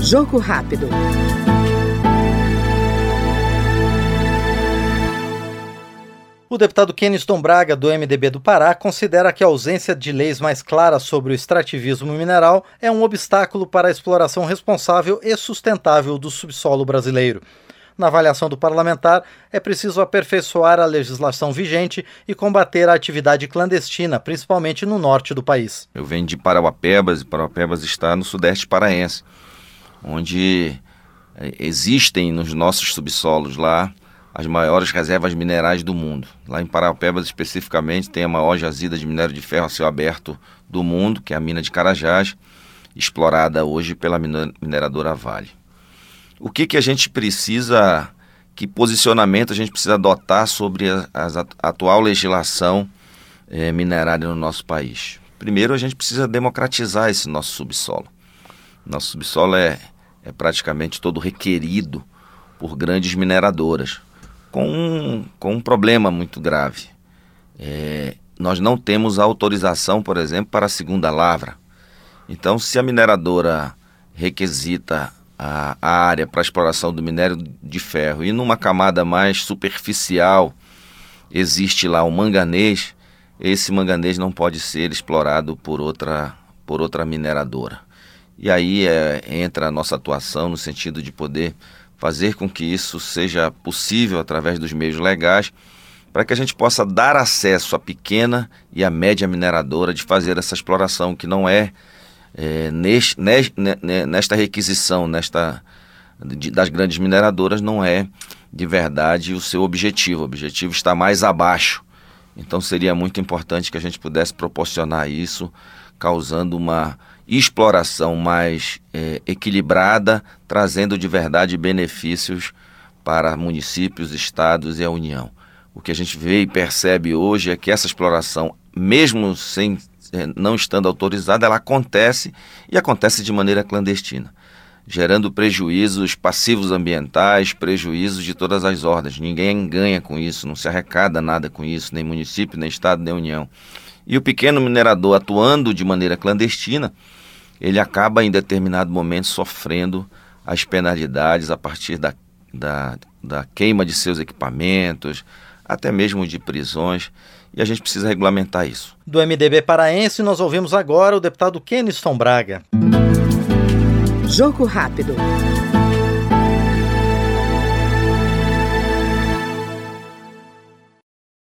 Jogo rápido. O deputado Keniston Braga, do MDB do Pará, considera que a ausência de leis mais claras sobre o extrativismo mineral é um obstáculo para a exploração responsável e sustentável do subsolo brasileiro. Na avaliação do parlamentar, é preciso aperfeiçoar a legislação vigente e combater a atividade clandestina, principalmente no norte do país. Eu venho de Parauapebas e Parauapebas está no sudeste paraense, onde eh, existem nos nossos subsolos lá as maiores reservas minerais do mundo. Lá em Parauapebas, especificamente, tem a maior jazida de minério de ferro a céu aberto do mundo, que é a mina de Carajás, explorada hoje pela mineradora Vale. O que, que a gente precisa, que posicionamento a gente precisa adotar sobre a, a atual legislação é, minerária no nosso país? Primeiro, a gente precisa democratizar esse nosso subsolo. Nosso subsolo é, é praticamente todo requerido por grandes mineradoras, com um, com um problema muito grave. É, nós não temos autorização, por exemplo, para a segunda lavra. Então, se a mineradora requisita a, a área para exploração do minério de ferro e numa camada mais superficial existe lá o manganês, esse manganês não pode ser explorado por outra, por outra mineradora. E aí é, entra a nossa atuação no sentido de poder fazer com que isso seja possível através dos meios legais, para que a gente possa dar acesso à pequena e à média mineradora de fazer essa exploração, que não é é, neste, nesta requisição nesta, das grandes mineradoras não é de verdade o seu objetivo. O objetivo está mais abaixo. Então seria muito importante que a gente pudesse proporcionar isso, causando uma exploração mais é, equilibrada, trazendo de verdade benefícios para municípios, estados e a União. O que a gente vê e percebe hoje é que essa exploração, mesmo sem não estando autorizada, ela acontece e acontece de maneira clandestina, gerando prejuízos passivos ambientais, prejuízos de todas as ordens. Ninguém ganha com isso, não se arrecada nada com isso, nem município, nem estado, nem União. E o pequeno minerador atuando de maneira clandestina, ele acaba em determinado momento sofrendo as penalidades a partir da, da, da queima de seus equipamentos, até mesmo de prisões e a gente precisa regulamentar isso. Do MDB paraense, nós ouvimos agora o deputado Keniston Braga. Jogo rápido.